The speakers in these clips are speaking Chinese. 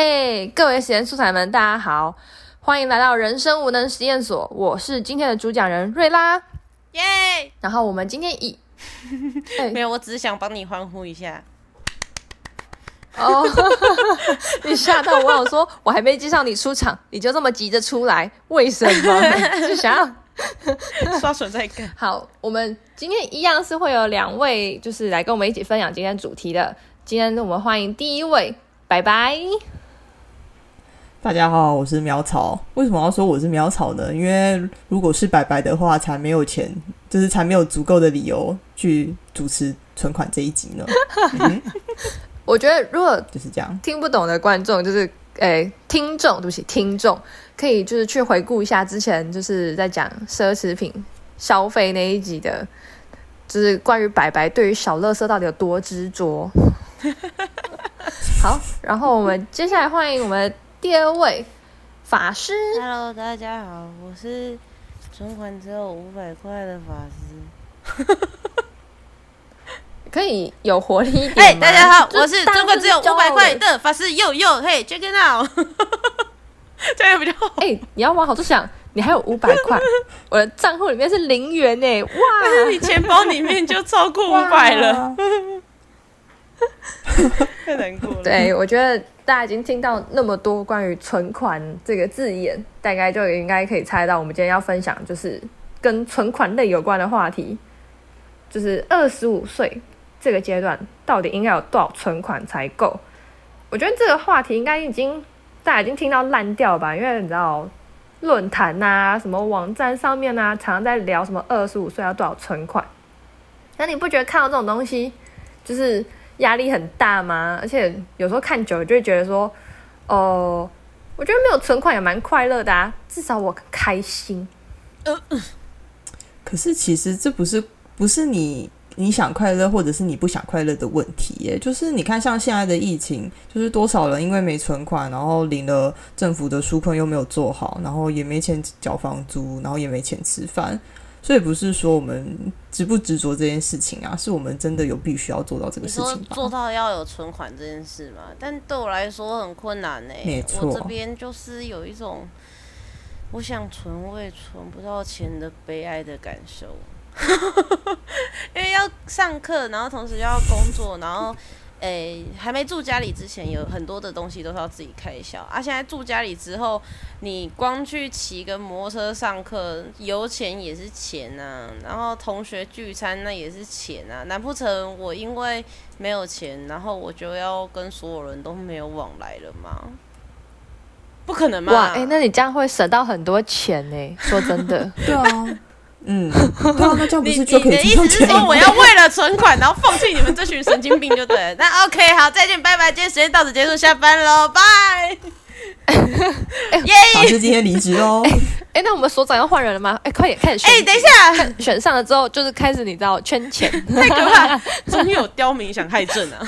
哎，各位实验素材们，大家好，欢迎来到人生无能实验所。我是今天的主讲人瑞拉，耶！然后我们今天以 没有，我只是想帮你欢呼一下。哦，你吓到我，我说我还没介绍你出场，你就这么急着出来，为什么？是想要 刷存在感？好，我们今天一样是会有两位，就是来跟我们一起分享今天主题的。今天我们欢迎第一位，拜拜。大家好，我是苗草。为什么要说我是苗草呢？因为如果是白白的话，才没有钱，就是才没有足够的理由去主持存款这一集呢。我觉得如果就是这样，听不懂的观众，就是诶听众，对不起，听众可以就是去回顾一下之前就是在讲奢侈品消费那一集的，就是关于白白对于小乐色到底有多执着。好，然后我们接下来欢迎我们。第二位法师，Hello，大家好，我是存款只有五百块的法师，可以有活力一点哎，大家好，我是存款只有五百块的法师，又又嘿，check it out，这样比较好。哎，你要往好处想，你还有五百块，我的账户里面是零元呢，哇，但是你钱包里面就超过五百了，太难过了。对，我觉得。大家已经听到那么多关于存款这个字眼，大概就应该可以猜到，我们今天要分享就是跟存款类有关的话题，就是二十五岁这个阶段到底应该有多少存款才够？我觉得这个话题应该已经大家已经听到烂掉吧，因为你知道论坛呐、什么网站上面呐，常常在聊什么二十五岁要多少存款，那你不觉得看到这种东西就是？压力很大吗？而且有时候看久了就会觉得说，哦，我觉得没有存款也蛮快乐的啊，至少我开心。可是其实这不是不是你你想快乐或者是你不想快乐的问题耶，就是你看像现在的疫情，就是多少人因为没存款，然后领了政府的纾困又没有做好，然后也没钱缴房租，然后也没钱吃饭。所以不是说我们执不执着这件事情啊，是我们真的有必须要做到这个事情。做到要有存款这件事嘛？但对我来说很困难呢。没错，我这边就是有一种我想存我也存不到钱的悲哀的感受，因为要上课，然后同时要工作，然后。诶，还没住家里之前，有很多的东西都是要自己开销啊。现在住家里之后，你光去骑个摩托车上课，油钱也是钱呐。然后同学聚餐那也是钱啊。难不成我因为没有钱，然后我就要跟所有人都没有往来了吗？不可能嘛！哇，哎，那你这样会省到很多钱呢。说真的，对啊。嗯，那这样不是就可以？你的意思是说，我要为了存款，然后放弃你们这群神经病，就对了。那 OK，好，再见，拜拜。今天时间到此结束，下班喽，拜。耶！老师今天离职哦。哎，那我们所长要换人了吗？哎，快点开始选。哎，等一下，选上了之后就是开始，你知道圈钱，太可怕，终于有刁民想害朕啊！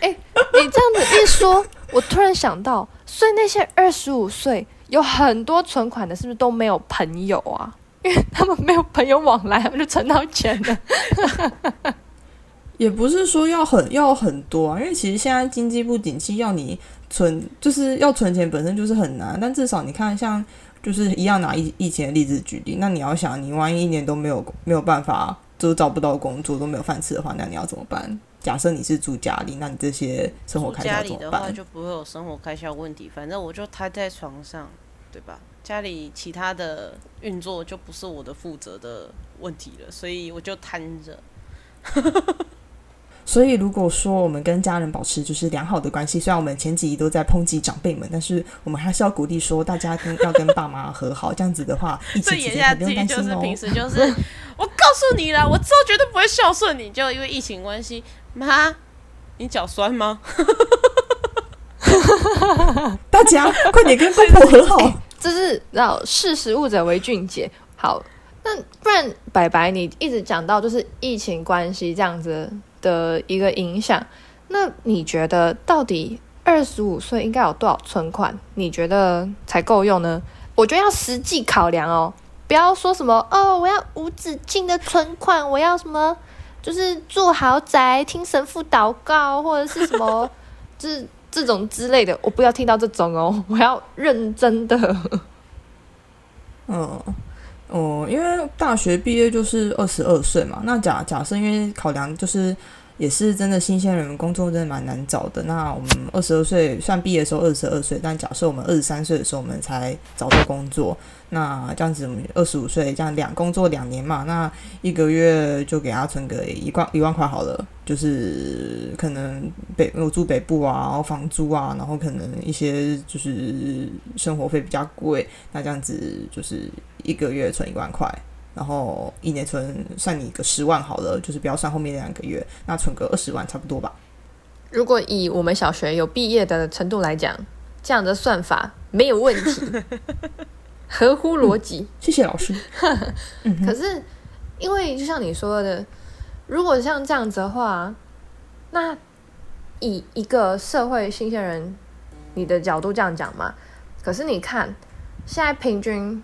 哎，你这样子一说，我突然想到，所以那些二十五岁。有很多存款的，是不是都没有朋友啊？因为他们没有朋友往来，他们就存到钱了。也不是说要很要很多啊，因为其实现在经济不景气，要你存就是要存钱本身就是很难。但至少你看，像就是一样拿疫疫情的例子举例，那你要想，你万一一年都没有没有办法，就找不到工作，都没有饭吃的话，那你要怎么办？假设你是住家里，那你这些生活开销怎么办？就不会有生活开销问题。反正我就瘫在床上。对吧？家里其他的运作就不是我的负责的问题了，所以我就瘫着。所以如果说我们跟家人保持就是良好的关系，虽然我们前几集都在抨击长辈们，但是我们还是要鼓励说大家跟要跟爸妈和好，这样子的话，一起演下去就是平时就是我告诉你了，我之后绝对不会孝顺你，就因为疫情关系，妈，你脚酸吗？大家快点跟公婆和好，这是要识时务者为俊杰。好，那不然白白你一直讲到就是疫情关系这样子的一个影响，那你觉得到底二十五岁应该有多少存款？你觉得才够用呢？我觉得要实际考量哦，不要说什么哦，我要无止境的存款，我要什么就是住豪宅、听神父祷告，或者是什么，就是这种之类的。我不要听到这种哦，我要认真的。嗯，哦，因为大学毕业就是二十二岁嘛，那假假设因为考量就是也是真的新鲜人工作真的蛮难找的。那我们二十二岁算毕业的时候二十二岁，但假设我们二十三岁的时候我们才找到工作，那这样子我们二十五岁这样两工作两年嘛，那一个月就给他存个一万一万块好了，就是可能北我住北部啊，然后房租啊，然后可能一些就是生活费比较贵，那这样子就是一个月存一万块。然后一年存算你个十万好了，就是不要算后面两个月，那存个二十万差不多吧。如果以我们小学有毕业的程度来讲，这样的算法没有问题，合乎逻辑。谢谢老师。可是因为就像你说的，如果像这样子的话，那以一个社会新鲜人你的角度这样讲嘛，可是你看现在平均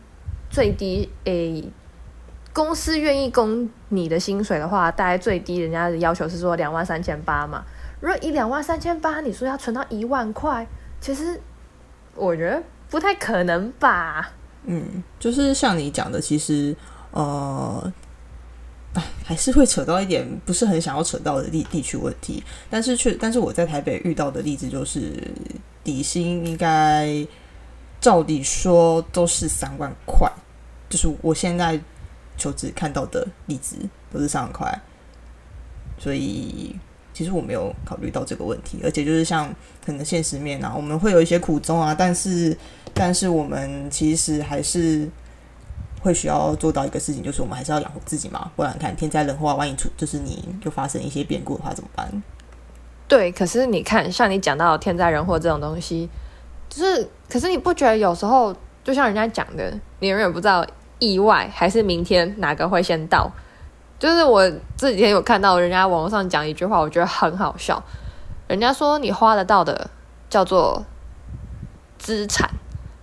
最低诶。公司愿意供你的薪水的话，大概最低人家的要求是说两万三千八嘛。如果以两万三千八，你说要存到一万块，其实我觉得不太可能吧。嗯，就是像你讲的，其实呃，哎，还是会扯到一点不是很想要扯到的地地区问题。但是却，但是我在台北遇到的例子就是底薪应该照理说都是三万块，就是我现在。求职看到的例子都是三万块，所以其实我没有考虑到这个问题，而且就是像可能现实面啊，我们会有一些苦衷啊，但是但是我们其实还是会需要做到一个事情，就是我们还是要养活自己嘛，不然看天灾人祸，万一出就是你就发生一些变故的话怎么办？对，可是你看，像你讲到天灾人祸这种东西，就是可是你不觉得有时候就像人家讲的，你永远不知道。意外还是明天哪个会先到？就是我这几天有看到人家网络上讲一句话，我觉得很好笑。人家说你花得到的叫做资产，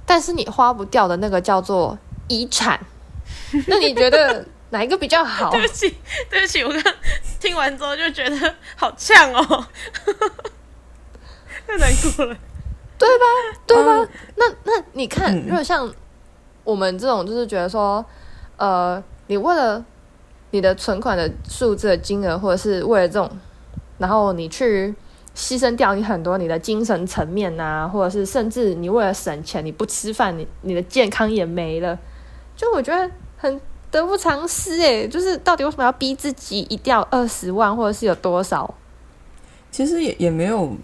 但是你花不掉的那个叫做遗产。那你觉得哪一个比较好？对不起，对不起，我刚听完之后就觉得好呛哦，太难过了，对吧？对吧？那那你看，如果像。我们这种就是觉得说，呃，你为了你的存款的数字的金额，或者是为了这种，然后你去牺牲掉你很多你的精神层面呐，或者是甚至你为了省钱，你不吃饭，你你的健康也没了，就我觉得很得不偿失诶，就是到底为什么要逼自己一定要二十万，或者是有多少？其实也也没有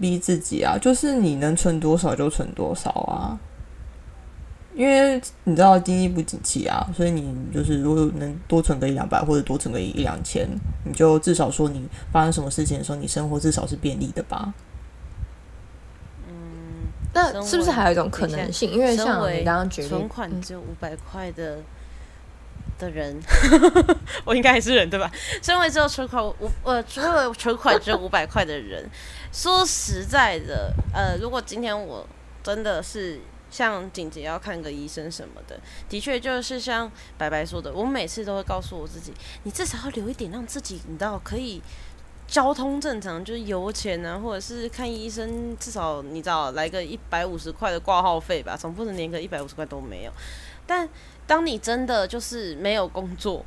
逼自己啊，就是你能存多少就存多少啊。因为你知道经济不景气啊，所以你就是如果能多存个一两百或者多存个一两千，你就至少说你发生什么事情的时候，你生活至少是便利的吧。嗯，那是不是还有一种可能性？因为像你刚刚举例，存款只有五百块的的人，我应该还是人对吧？身为只有存款五呃，除了存款只有五百块的人，说实在的，呃，如果今天我真的是。像紧急要看个医生什么的，的确就是像白白说的，我每次都会告诉我自己，你至少要留一点，让自己你知道可以交通正常，就是油钱啊，或者是看医生，至少你知道来个一百五十块的挂号费吧，总不能连个一百五十块都没有。但当你真的就是没有工作，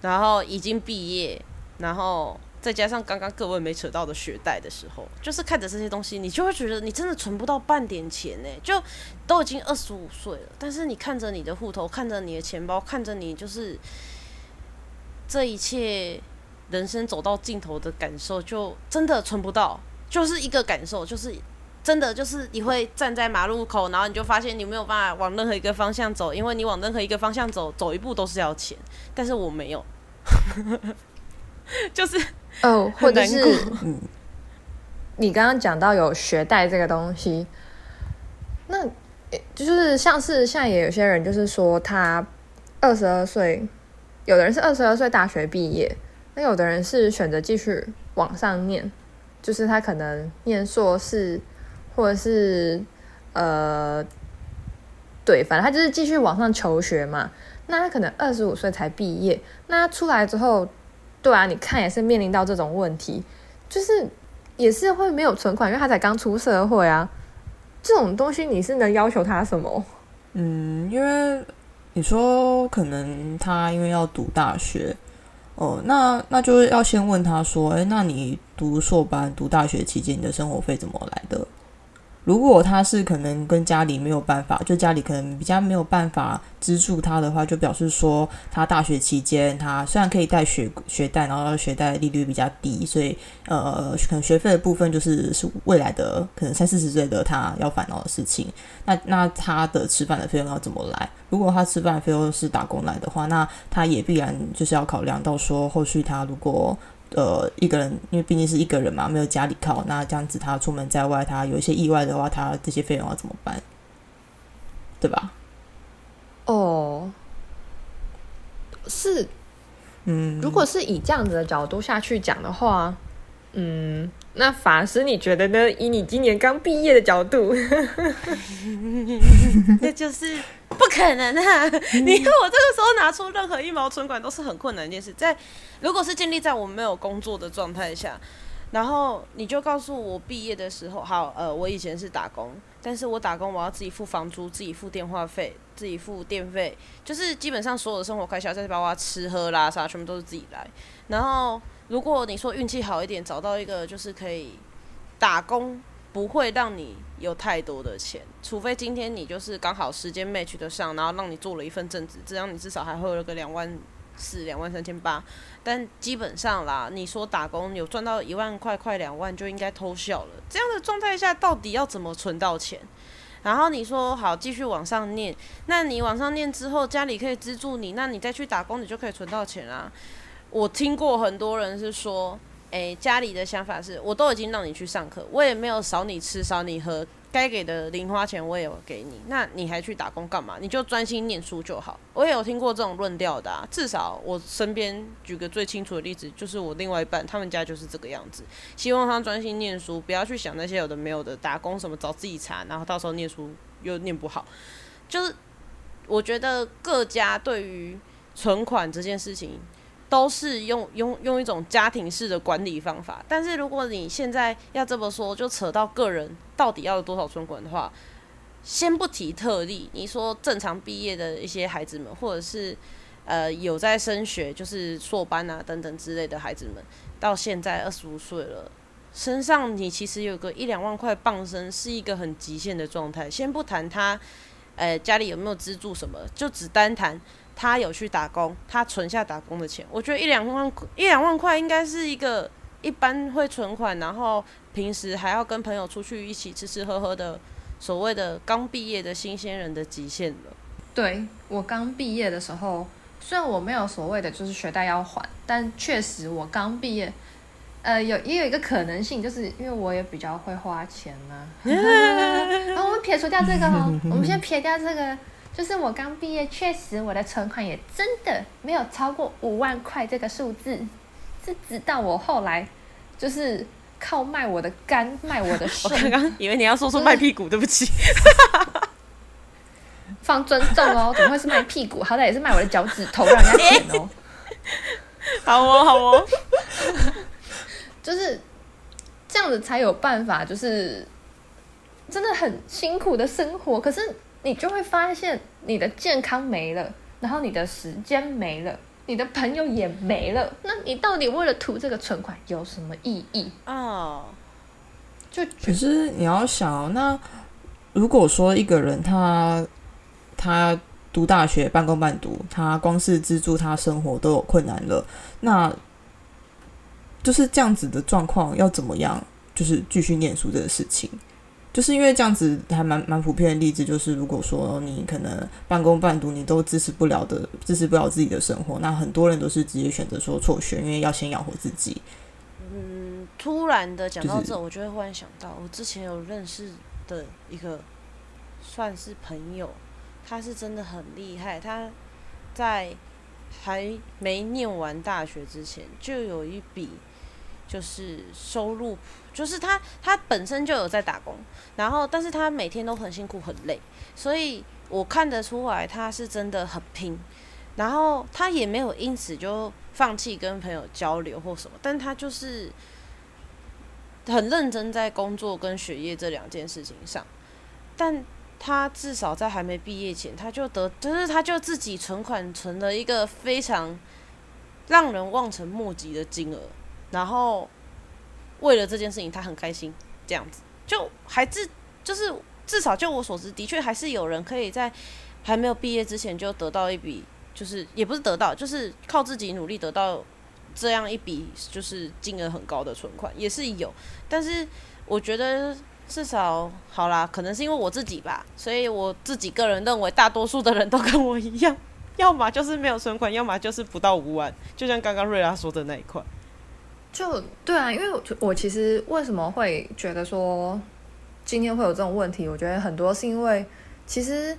然后已经毕业，然后。再加上刚刚各位没扯到的学贷的时候，就是看着这些东西，你就会觉得你真的存不到半点钱呢。就都已经二十五岁了，但是你看着你的户头，看着你的钱包，看着你就是这一切人生走到尽头的感受，就真的存不到。就是一个感受，就是真的就是你会站在马路口，然后你就发现你没有办法往任何一个方向走，因为你往任何一个方向走，走一步都是要钱。但是我没有，就是。哦，或者是你刚刚讲到有学贷这个东西，那就是像是现在也有些人就是说他二十二岁，有的人是二十二岁大学毕业，那有的人是选择继续往上念，就是他可能念硕士，或者是呃，对，反正他就是继续往上求学嘛。那他可能二十五岁才毕业，那他出来之后。对啊，你看也是面临到这种问题，就是也是会没有存款，因为他才刚出社会啊。这种东西你是能要求他什么？嗯，因为你说可能他因为要读大学，哦，那那就是要先问他说，哎，那你读硕班、读大学期间，你的生活费怎么来的？如果他是可能跟家里没有办法，就家里可能比较没有办法资助他的话，就表示说他大学期间他虽然可以贷学学贷，然后学贷利率比较低，所以呃可能学费的部分就是是未来的可能三四十岁的他要烦恼的事情。那那他的吃饭的费用要怎么来？如果他吃饭的费用是打工来的话，那他也必然就是要考量到说后续他如果。呃，一个人，因为毕竟是一个人嘛，没有家里靠，那这样子他出门在外，他有一些意外的话，他这些费用要怎么办？对吧？哦，是，嗯，如果是以这样子的角度下去讲的话，嗯，那法师你觉得呢？以你今年刚毕业的角度，那就是不可能啊！你看我这个时候拿出任何一毛存款都是很困难一件事，在。如果是建立在我没有工作的状态下，然后你就告诉我毕业的时候，好，呃，我以前是打工，但是我打工我要自己付房租，自己付电话费，自己付电费，就是基本上所有的生活开销，再包括吃喝拉撒，全部都是自己来。然后如果你说运气好一点，找到一个就是可以打工，不会让你有太多的钱，除非今天你就是刚好时间 match 得上，然后让你做了一份正职，这样你至少还会有个两万四、两万三千八。但基本上啦，你说打工有赚到一万块、快两万就应该偷笑了。这样的状态下，到底要怎么存到钱？然后你说好继续往上念，那你往上念之后，家里可以资助你，那你再去打工，你就可以存到钱啊。我听过很多人是说，诶，家里的想法是，我都已经让你去上课，我也没有少你吃、少你喝。该给的零花钱我也有给你，那你还去打工干嘛？你就专心念书就好。我也有听过这种论调的，至少我身边举个最清楚的例子，就是我另外一半，他们家就是这个样子，希望他专心念书，不要去想那些有的没有的打工什么，找自己查，然后到时候念书又念不好。就是我觉得各家对于存款这件事情。都是用用用一种家庭式的管理方法，但是如果你现在要这么说，就扯到个人到底要有多少存款的话，先不提特例，你说正常毕业的一些孩子们，或者是呃有在升学，就是硕班啊等等之类的孩子们，到现在二十五岁了，身上你其实有个一两万块傍身，是一个很极限的状态。先不谈他，呃家里有没有资助什么，就只单谈。他有去打工，他存下打工的钱，我觉得一两万一两万块应该是一个一般会存款，然后平时还要跟朋友出去一起吃吃喝喝的所谓的刚毕业的新鲜人的极限了。对我刚毕业的时候，虽然我没有所谓的就是学贷要还，但确实我刚毕业，呃，有也有一个可能性，就是因为我也比较会花钱嘛。然 后 我们撇除掉这个哦，我们先撇掉这个。就是我刚毕业，确实我的存款也真的没有超过五万块这个数字，是直到我后来就是靠卖我的肝卖我的肾。我刚刚以为你要说出卖屁股，对不起，放尊重哦，怎么会是卖屁股？好歹也是卖我的脚趾头让人家舔哦。好哦，好哦，就是这样子才有办法，就是真的很辛苦的生活，可是。你就会发现你的健康没了，然后你的时间没了，你的朋友也没了。那你到底为了图这个存款有什么意义哦？就可是你要想，那如果说一个人他他读大学半工半读，他光是资助他生活都有困难了，那就是这样子的状况要怎么样？就是继续念书这个事情。就是因为这样子还蛮蛮普遍的例子，就是如果说你可能半工半读，你都支持不了的，支持不了自己的生活，那很多人都是直接选择说辍学，因为要先养活自己。嗯，突然的讲到这，我就会忽然想到，我之前有认识的一个算是朋友，他是真的很厉害，他在还没念完大学之前，就有一笔就是收入。就是他，他本身就有在打工，然后，但是他每天都很辛苦很累，所以我看得出来他是真的很拼，然后他也没有因此就放弃跟朋友交流或什么，但他就是很认真在工作跟学业这两件事情上，但他至少在还没毕业前，他就得就是他就自己存款存了一个非常让人望尘莫及的金额，然后为了这件事情他很开心，这样子就还是就是至少就我所知，的确还是有人可以在还没有毕业之前就得到一笔。就是也不是得到，就是靠自己努力得到这样一笔就是金额很高的存款也是有，但是我觉得至少好啦，可能是因为我自己吧，所以我自己个人认为大多数的人都跟我一样，要么就是没有存款，要么就是不到五万，就像刚刚瑞拉说的那一块。就对啊，因为我我其实为什么会觉得说今天会有这种问题，我觉得很多是因为其实。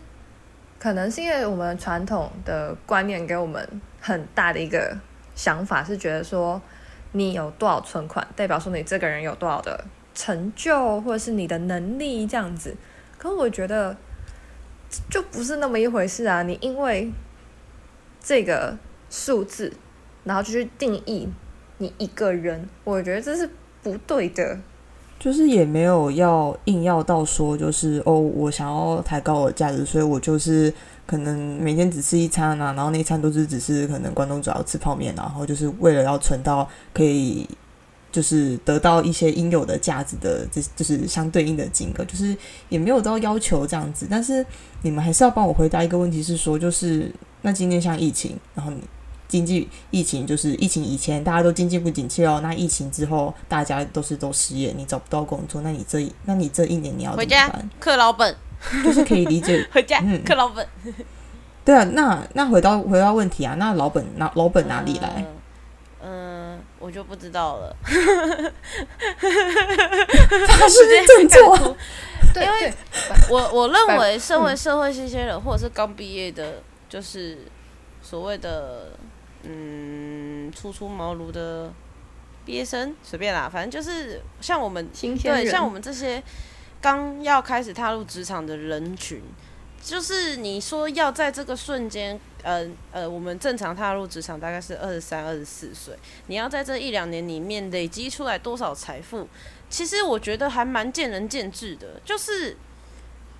可能是因为我们传统的观念给我们很大的一个想法，是觉得说你有多少存款，代表说你这个人有多少的成就，或者是你的能力这样子。可我觉得就不是那么一回事啊！你因为这个数字，然后就去定义你一个人，我觉得这是不对的。就是也没有要硬要到说，就是哦，我想要抬高我的价值，所以我就是可能每天只吃一餐啊，然后那一餐都是只是可能关东煮要吃泡面，然后就是为了要存到可以就是得到一些应有的价值的，这就是相对应的金额，就是也没有到要求这样子。但是你们还是要帮我回答一个问题，是说就是那今天像疫情，然后你。经济疫情就是疫情以前大家都经济不景气哦，那疫情之后大家都是都失业，你找不到工作，那你这那你这一年你要回家克老本，就是可以理解 回家克老本。对啊，那那回到回到问题啊，那老本那老本哪里来？嗯，我就不知道了。他是振作，因为我我认为身为社会新鲜人或者是刚毕业的，就是所谓的。嗯，初出茅庐的毕业生随便啦，反正就是像我们对像我们这些刚要开始踏入职场的人群，就是你说要在这个瞬间，呃呃，我们正常踏入职场大概是二十三、二十四岁，你要在这一两年里面累积出来多少财富，其实我觉得还蛮见仁见智的，就是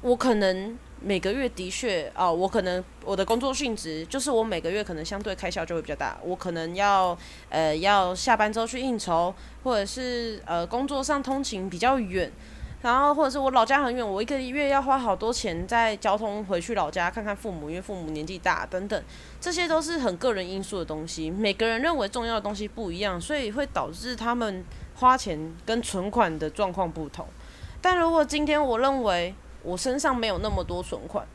我可能。每个月的确哦，我可能我的工作性质就是我每个月可能相对开销就会比较大，我可能要呃要下班之后去应酬，或者是呃工作上通勤比较远，然后或者是我老家很远，我一个月要花好多钱在交通回去老家看看父母，因为父母年纪大等等，这些都是很个人因素的东西，每个人认为重要的东西不一样，所以会导致他们花钱跟存款的状况不同。但如果今天我认为。我身上没有那么多存款，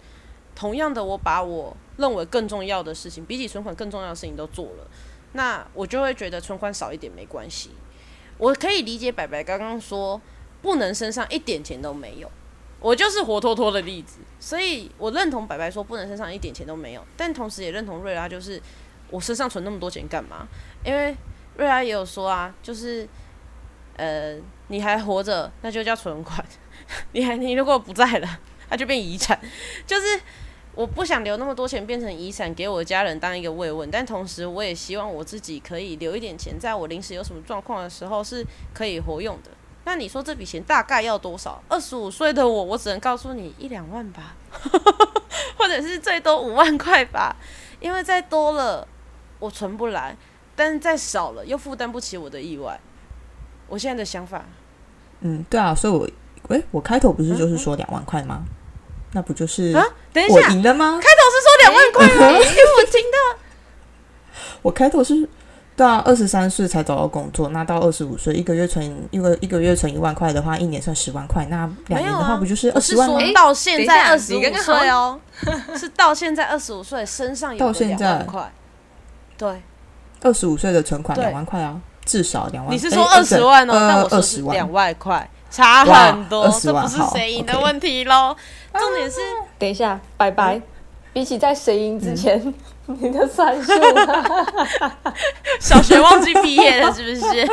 同样的，我把我认为更重要的事情，比起存款更重要的事情都做了，那我就会觉得存款少一点没关系。我可以理解白白刚刚说不能身上一点钱都没有，我就是活脱脱的例子，所以我认同白白说不能身上一点钱都没有，但同时也认同瑞拉，就是我身上存那么多钱干嘛？因为瑞拉也有说啊，就是呃，你还活着，那就叫存款。你还你如果不在了，它就变遗产。就是我不想留那么多钱变成遗产给我家人当一个慰问，但同时我也希望我自己可以留一点钱，在我临时有什么状况的时候是可以活用的。那你说这笔钱大概要多少？二十五岁的我，我只能告诉你一两万吧，或者是最多五万块吧。因为再多了我存不来，但是再少了又负担不起我的意外。我现在的想法，嗯，对啊，所以我。喂，我开头不是就是说两万块吗？那不就是啊？等一下，我赢了吗？开头是说两万块吗？因为我听到，我开头是对啊二十三岁才找到工作，那到二十五岁一个月存一个一个月存一万块的话，一年算十万块，那两年的话不就是二十万吗？到现在二十五岁哦，是到现在二十五岁身上有两万块，对，二十五岁的存款两万块啊，至少两万。你是说二十万哦？那我说是两万块。差很多，这不是谁赢的问题喽。重点是，等一下，拜拜。比起在谁赢之前，你的算术，小学忘记毕业了是不是？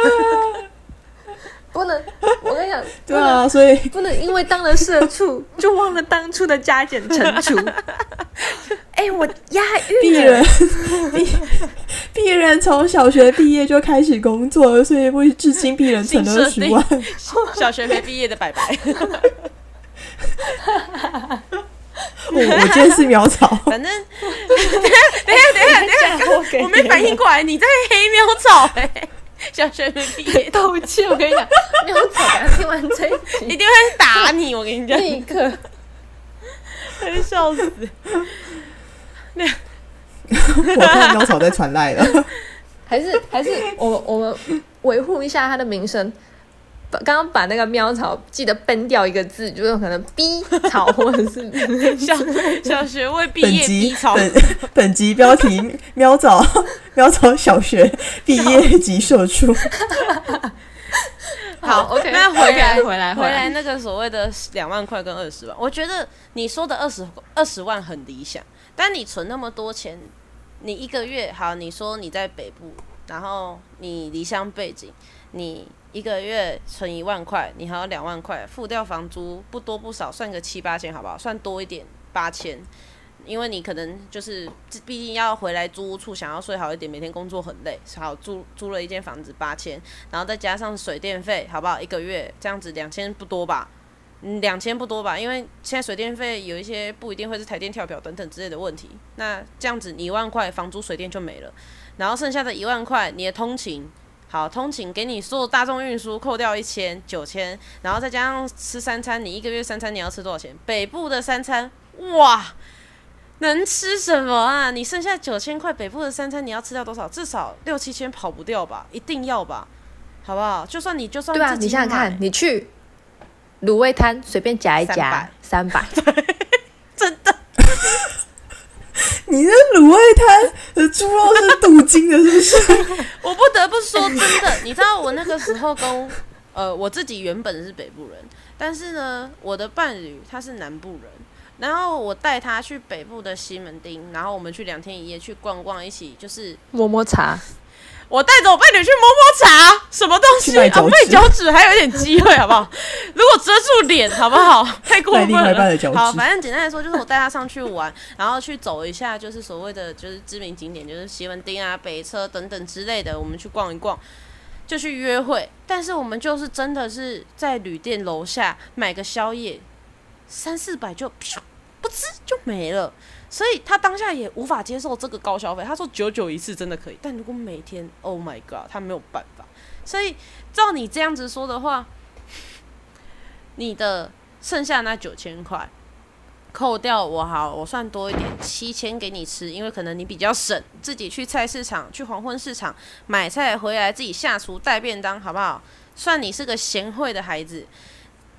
不能，我跟你讲，对啊，所以。不能因为当了社畜 就忘了当初的加减乘除。哎、我押鄙韵了。人，鄙鄙人从小学毕业就开始工作，所以为至今鄙人存了十万。小学没毕业的白白，我我今天是苗草，反正等下等下等下等下我没反应过来你在黑苗草哎、小学没毕业道歉。我跟你讲，没有吵，等下听完这一集，一定会打你，我跟你讲，立刻会笑死。那我看喵草在传赖了。还是还是我我们维护一下他的名声。把刚刚把那个喵草记得崩掉一个字，就是可能 B 草或者是小小学未毕业本集逼草，本本集标题：喵草喵草小学毕业即社出。好，OK，那回来回来回来那个所谓的两万块跟二十万，我觉得你说的二十二十万很理想，但你存那么多钱，你一个月好，你说你在北部，然后你离乡背景，你一个月存一万块，你还有两万块，付掉房租不多不少，算个七八千好不好？算多一点八千。因为你可能就是，毕竟要回来租屋处，想要睡好一点，每天工作很累，好租租了一间房子八千，然后再加上水电费，好不好？一个月这样子两千不多吧？嗯，两千不多吧？因为现在水电费有一些不一定会是台电跳表等等之类的问题。那这样子你一万块房租水电就没了，然后剩下的一万块你的通勤，好通勤给你所有大众运输扣掉一千九千，然后再加上吃三餐，你一个月三餐你要吃多少钱？北部的三餐，哇！能吃什么啊？你剩下九千块，北部的三餐你要吃掉多少？至少六七千跑不掉吧？一定要吧？好不好？就算你就算对啊，自己你想想看，你去卤味摊随便夹一夹，三百，真的 你那卤味摊的猪肉是镀金的，是不是？我不得不说，真的，你知道我那个时候跟呃我自己原本是北部人，但是呢，我的伴侣他是南部人，然后我带他去北部的西门町，然后我们去两天一夜去逛逛，一起就是摸摸茶，我带着我伴侣去摸摸茶，什么东西啊？去卖脚趾还有一点机会，好不好？如果遮住脸，好不好？太过分了好，反正简单来说，就是我带他上去玩，然后去走一下，就是所谓的就是知名景点，就是西门町啊、北车等等之类的，我们去逛一逛。就去约会，但是我们就是真的是在旅店楼下买个宵夜，三四百就噗不吃就没了。所以他当下也无法接受这个高消费。他说九九一次真的可以，但如果每天，Oh my god，他没有办法。所以照你这样子说的话，你的剩下那九千块，扣掉我好，我算多一点，七千给你吃，因为可能你比较省，自己去菜市场、去黄昏市场买菜回来，自己下厨带便当，好不好？算你是个贤惠的孩子，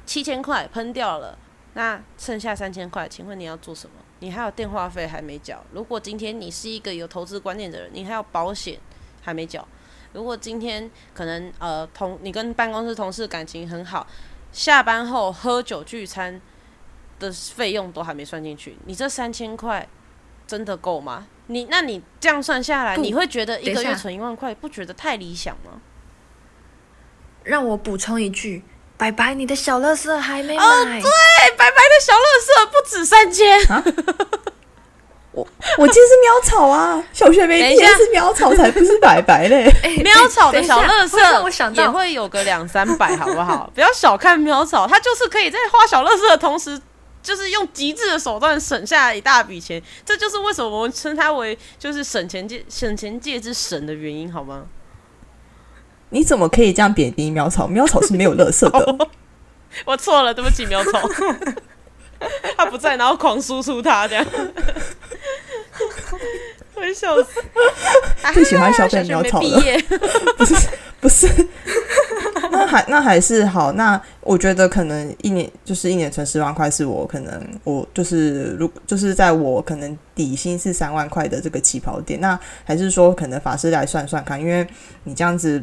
七千块喷掉了，那剩下三千块，请问你要做什么？你还有电话费还没缴。如果今天你是一个有投资观念的人，你还有保险还没缴。如果今天可能呃同你跟办公室同事感情很好，下班后喝酒聚餐的费用都还没算进去，你这三千块真的够吗？你那你这样算下来，你会觉得一个月存一万块，不觉得太理想吗？让我补充一句，白白，你的小乐色还没买。哦对，白白的小乐色不止三千，我我记得是喵草啊，小学没毕业等一下是喵草，才不是白白嘞。喵草的小乐等一下会让我色想到也会有个两三百，好不好？不要小看喵草，它就是可以在花小乐色的同时。就是用极致的手段省下一大笔钱，这就是为什么我们称它为就是省钱界省钱界之神的原因，好吗？你怎么可以这样贬低苗草？苗草是没有垃圾的。我错了，对不起，苗草，他不在，然后狂输出他这样，我会笑死。最喜欢消费小学没苗草了，不是不是，那还那还是好。那我觉得可能一年就是一年存十万块，是我可能我就是如就是在我可能底薪是三万块的这个起跑点。那还是说可能法师来算算看，因为你这样子。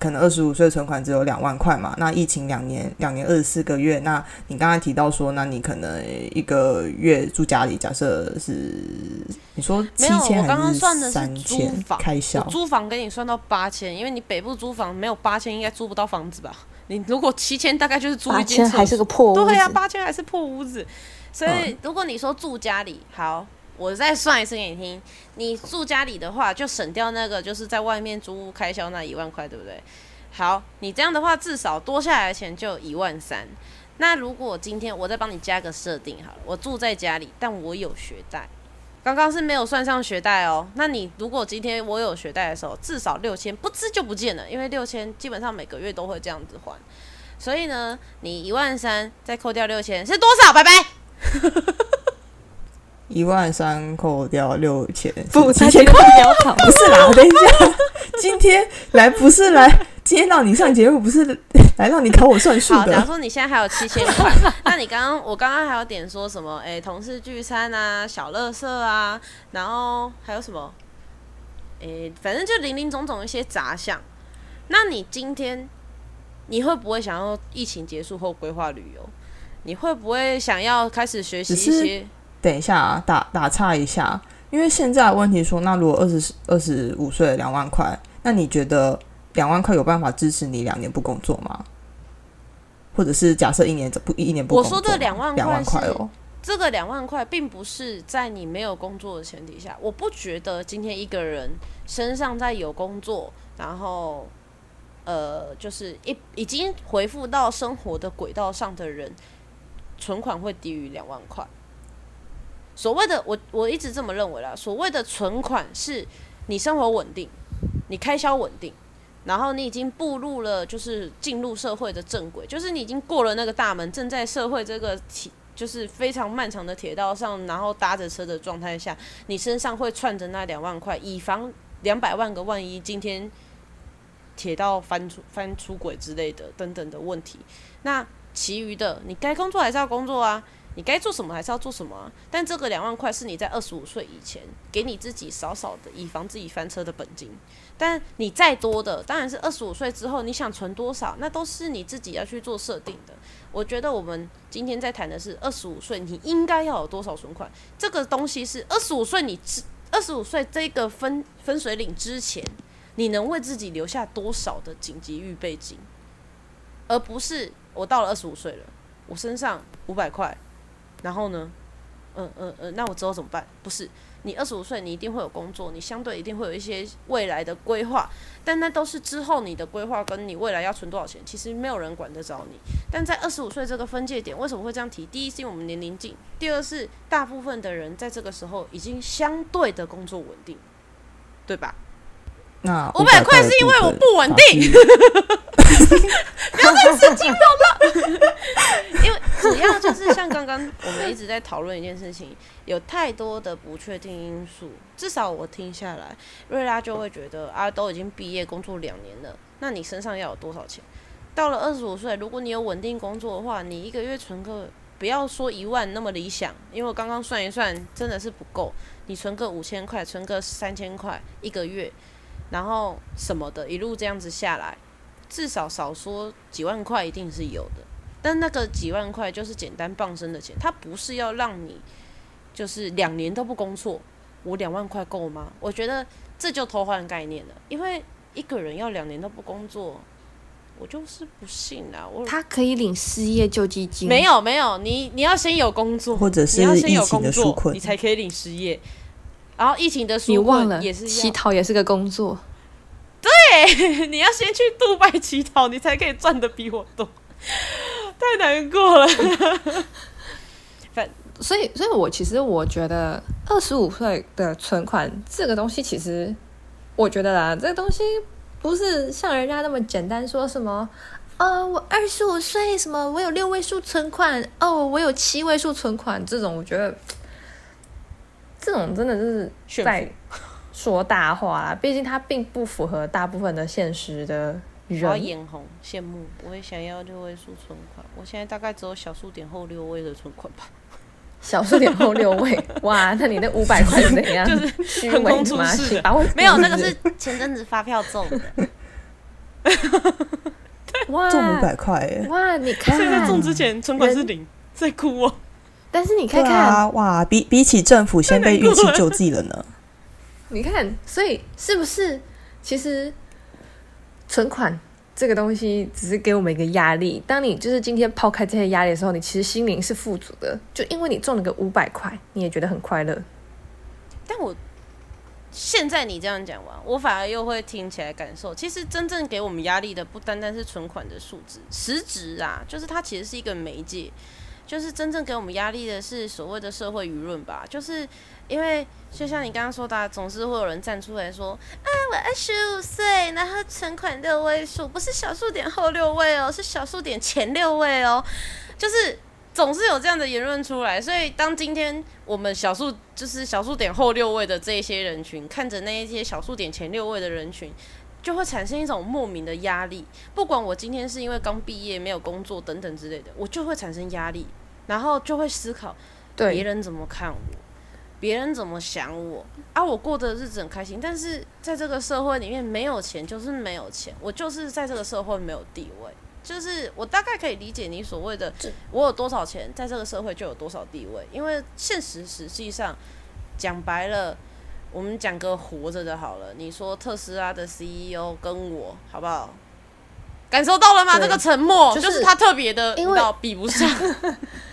可能二十五岁存款只有两万块嘛，那疫情两年，两年二十四个月，那你刚才提到说，那你可能一个月住家里，假设是你说七没有，千我刚刚还算的是三租千房，开销？租房给你算到八千，因为你北部租房没有八千，应该租不到房子吧？你如果七千，大概就是租八一千还是个破屋子。对呀、八千还是破屋子。所以嗯如果你说住家里，好，我再算一次给你听。你住家里的话，就省掉那个就是在外面租屋开销那一万块，对不对？好，你这样的话，至少多下来的钱就一万三。那如果今天我再帮你加个设定好了，我住在家里，但我有学贷，刚刚是没有算上学贷哦。那你如果今天我有学贷的时候，至少六千不知就不见了，因为六千基本上每个月都会这样子还。所以呢，你一万三再扣掉六千是多少？拜拜。一万三扣掉六千，不，七千块。不是啦，等一下，今天来不是来，今天让你上节目不是来让你考我算数好，假如。说你现在还有七千块，那你刚刚我刚刚还有点说什么？哎、同事聚餐啊，小乐色啊，然后还有什么？哎、反正就零零总总一些杂项。那你今天你会不会想要疫情结束后规划旅游？你会不会想要开始学习一些？等一下啊，打打岔一下，因为现在的问题说，那如果二十二十五岁两万块，那你觉得两万块有办法支持你两年不工作吗？或者是假设一年不一年不我工作我，说的两万块哦，这个两万块并不是在你没有工作的前提下，我不觉得今天一个人身上在有工作，然后呃，就是一已经回复到生活的轨道上的人，存款会低于两万块。所谓的我我一直这么认为啦，所谓的存款是你生活稳定，你开销稳定。然后你已经步入了，就是进入社会的正轨，就是你已经过了那个大门，正在社会这个体，就是非常漫长的铁道上，然后搭着车的状态下，你身上会串着那两万块，以防两百万个万一今天铁道翻出翻出轨之类的等等的问题。那其余的，你该工作还是要工作啊，你该做什么还是要做什么啊。但这个两万块是你在二十五岁以前给你自己少少的，以防自己翻车的本金。但你再多的，当然是二十五岁之后你想存多少，那都是你自己要去做设定的。我觉得我们今天在谈的是二十五岁你应该要有多少存款，这个东西是二十五岁你之二十五岁这个分分水岭之前，你能为自己留下多少的紧急预备金，而不是我到了二十五岁了，我身上五百块，然后呢，嗯嗯嗯，那我之后怎么办？不是。你二十五岁，你一定会有工作，你相对一定会有一些未来的规划，但那都是之后你的规划跟你未来要存多少钱，其实没有人管得着你。但在二十五岁这个分界点，为什么会这样提？第一是因为我们年龄近，第二是大部分的人在这个时候已经相对的工作稳定，对吧？那500块是因为我不稳定法律 因为主要就是像刚刚我们一直在讨论一件事情，有太多的不确定因素。至少我听下来，瑞拉就会觉得啊，都已经毕业工作两年了，那你身上要有多少钱？到了二十五岁，如果你有稳定工作的话，你一个月存个不要说一万那么理想，因为我刚刚算一算，真的是不够。你存个五千块，存个三千块一个月，然后什么的，一路这样子下来，至少少说几万块一定是有的。但那个几万块就是简单傍身的钱，它不是要让你就是两年都不工作，我两万块够吗？我觉得这就偷换概念了，因为一个人要两年都不工作，我就是不信啊！我他可以领失业救济金，没有没有，你你要先有工作，或者是你要先有疫情工作，的纾困你才可以领失业。然后疫情的纾你忘了困也是乞，讨也是个工作。对 你要先去杜拜乞讨，你才可以赚的比我多，太难过了。反所以，所以我其实我觉得二十五岁的存款这个东西，其实我觉得啦，这个东西不是像人家那么简单，说什么呃，我二十五岁，什么我有六位数存款，哦，我有七位数存款，这种我觉得这种真的就是炫在说大话啦，毕竟它并不符合大部分的现实的人。眼红羡慕，我也想要六位数存款。我现在大概只有小数点后六位的存款吧，小数点后六位，哇，那你那五百块是怎样？就是虚伪吗？世的请把我没有，那个是前阵子发票中的，哇中五百块哎，哇，你看，所以在中之前存款是零，在哭哦。但是你看看，啊，哇，比比起政府先被预期救济了呢。你看，所以是不是其实存款这个东西只是给我们一个压力？当你就是今天抛开这些压力的时候，你其实心灵是富足的，就因为你中了个五百块，你也觉得很快乐。但我现在你这样讲完，我反而又会听起来感受，其实真正给我们压力的不单单是存款的数值，实质啊，就是它其实是一个媒介。就是真正给我们压力的是所谓的社会舆论吧，就是因为就像你刚刚说的，总是会有人站出来说，啊，我二十五岁，然后存款六位数，不是小数点后六位哦，是小数点前六位哦，就是总是有这样的言论出来，所以当今天我们小数就是小数点后六位的这一些人群，看着那一些小数点前六位的人群。就会产生一种莫名的压力，不管我今天是因为刚毕业没有工作等等之类的，我就会产生压力，然后就会思考别人怎么看我，别人怎么想我啊，我过的日子很开心，但是在这个社会里面没有钱就是没有钱，我就是在这个社会没有地位，就是我大概可以理解你所谓的我有多少钱，在这个社会就有多少地位，因为现实实际上讲白了。我们讲个活着的好了，你说特斯拉的 CEO 跟我好不好？感受到了吗？这个沉默就是他特别的，因为比不上。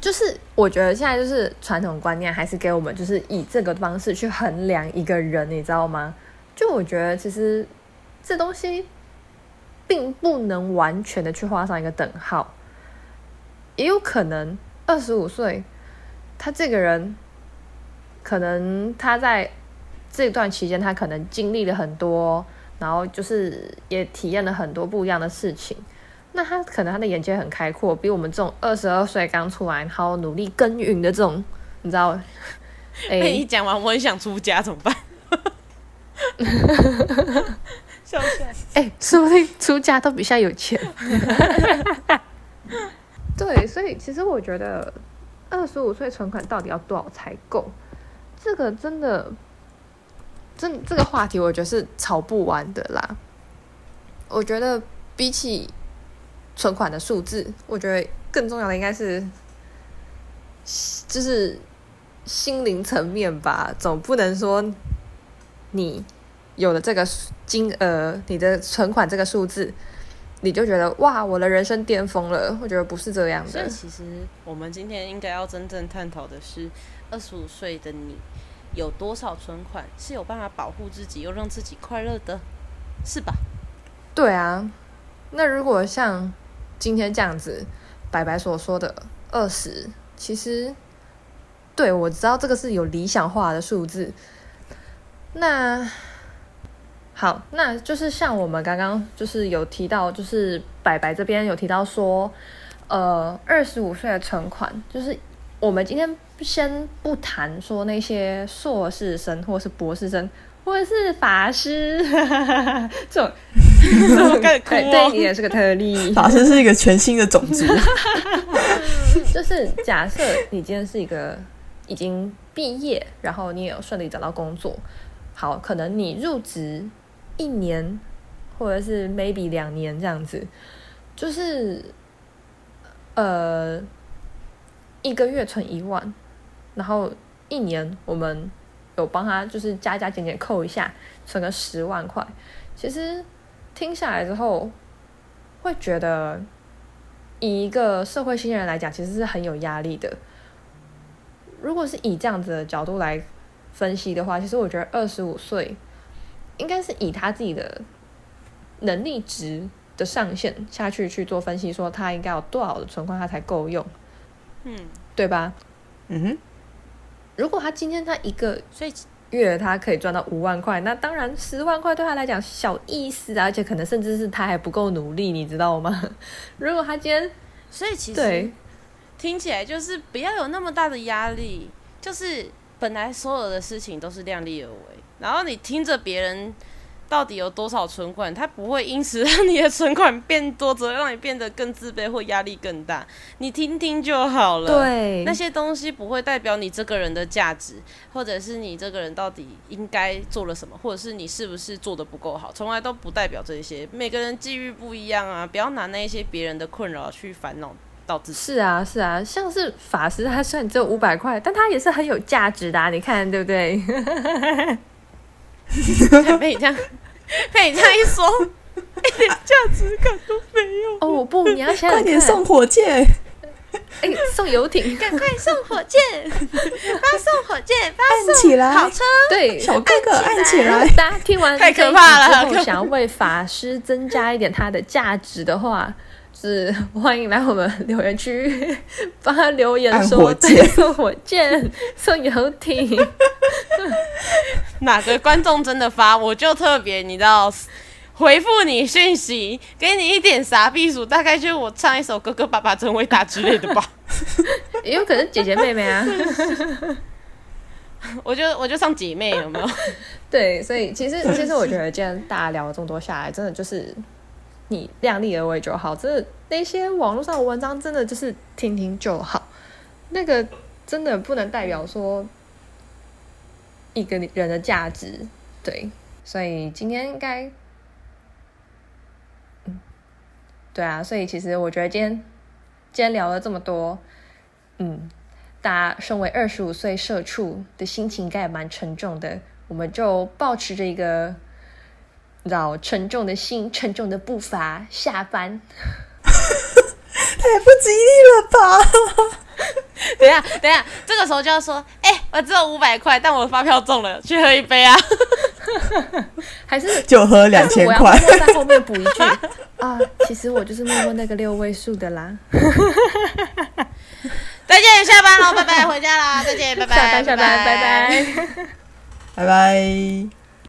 就是我觉得现在就是传统观念还是给我们就是以这个方式去衡量一个人，你知道吗？就我觉得其实这东西并不能完全的去画上一个等号，也有可能二十五岁他这个人。可能他在这段期间，他可能经历了很多，然后就是也体验了很多不一样的事情。那他可能他的眼界很开阔，比我们这种二十二岁刚出来，然后努力耕耘的这种，你知道？被你讲完，我很想出家，怎么办？笑死！哎，说不定出家都比现在有钱。对，所以其实我觉得，二十五岁存款到底要多少才够？这个真的，这这个话题，我觉得是吵不完的啦。我觉得比起存款的数字，我觉得更重要的应该是，就是心灵层面吧。总不能说你有了这个金额，你的存款这个数字，你就觉得哇，我的人生巅峰了。我觉得不是这样的。所以，其实我们今天应该要真正探讨的是。二十五岁的你有多少存款是有办法保护自己又让自己快乐的，是吧？对啊，那如果像今天这样子，白白所说的二十，其实对我知道这个是有理想化的数字。那好，那就是像我们刚刚就是有提到，就是白白这边有提到说，呃，二十五岁的存款，就是我们今天。先不谈说那些硕士生，或是博士生，或是法师，这种，对，对你也是个特例。法师是一个全新的种族。就是假设你今天是一个已经毕业，然后你也有顺利找到工作，好，可能你入职一年，或者是 maybe 两年这样子，就是呃一个月存一万。然后一年我们有帮他就是加加减减扣一下，存个十万块。其实听下来之后，会觉得以一个社会新人来讲，其实是很有压力的。如果是以这样子的角度来分析的话，其实我觉得二十五岁应该是以他自己的能力值的上限下去去做分析，说他应该有多少的存款他才够用，嗯，对吧？嗯哼。如果他今天他一个月他可以赚到五万块，那当然十万块对他来讲小意思啊，而且可能甚至是他还不够努力，你知道吗？如果他今天，所以其实听起来就是不要有那么大的压力，就是本来所有的事情都是量力而为，然后你听着别人。到底有多少存款？它不会因此让你的存款变多，只会让你变得更自卑或压力更大。你听听就好了。对，那些东西不会代表你这个人的价值，或者是你这个人到底应该做了什么，或者是你是不是做的不够好，从来都不代表这些。每个人际遇不一样啊，不要拿那些别人的困扰去烦恼到自己。是啊，是啊，像是法师，他虽然只有五百块，但他也是很有价值的，啊你看对不对？被你这样，被你这样一说，一点价值感都没有。哦不，你要想快点送火箭。哎、送游艇，赶快送火箭，发送火箭，发送起来，跑车。对，小哥哥按起来。大家听完太可怕了之后，想要为法师增加一点它的价值的话，是欢迎来我们留言区 帮他留言按说送火箭、送游艇。哪个观众真的发，我就特别你知道。回复你讯息，给你一点啥避暑，大概就是我唱一首《哥哥爸爸真伟大》之类的吧。也有可能姐姐妹妹啊。我就我就上姐妹有没有？对，所以其实其实我觉得今天大家聊了这么多下来，真的就是你量力而为就好。真的那些网络上的文章，真的就是听听就好。那个真的不能代表说一个人的价值。对，所以今天应该，嗯，对啊，所以其实我觉得今天今天聊了这么多，嗯，大家身为二十五岁社畜的心情应该也蛮沉重的，我们就保持着一个你知道沉重的心、沉重的步伐下班。太不吉利了吧？等一下，等一下，这个时候就要说，哎、我只有五百块，但我的发票中了，去喝一杯啊！还是就喝两千块在后面补一句 啊，其实我就是默默那个六位数的啦。再见，下班了，拜拜，回家啦，再见，拜拜，下班下班，拜拜。拜拜。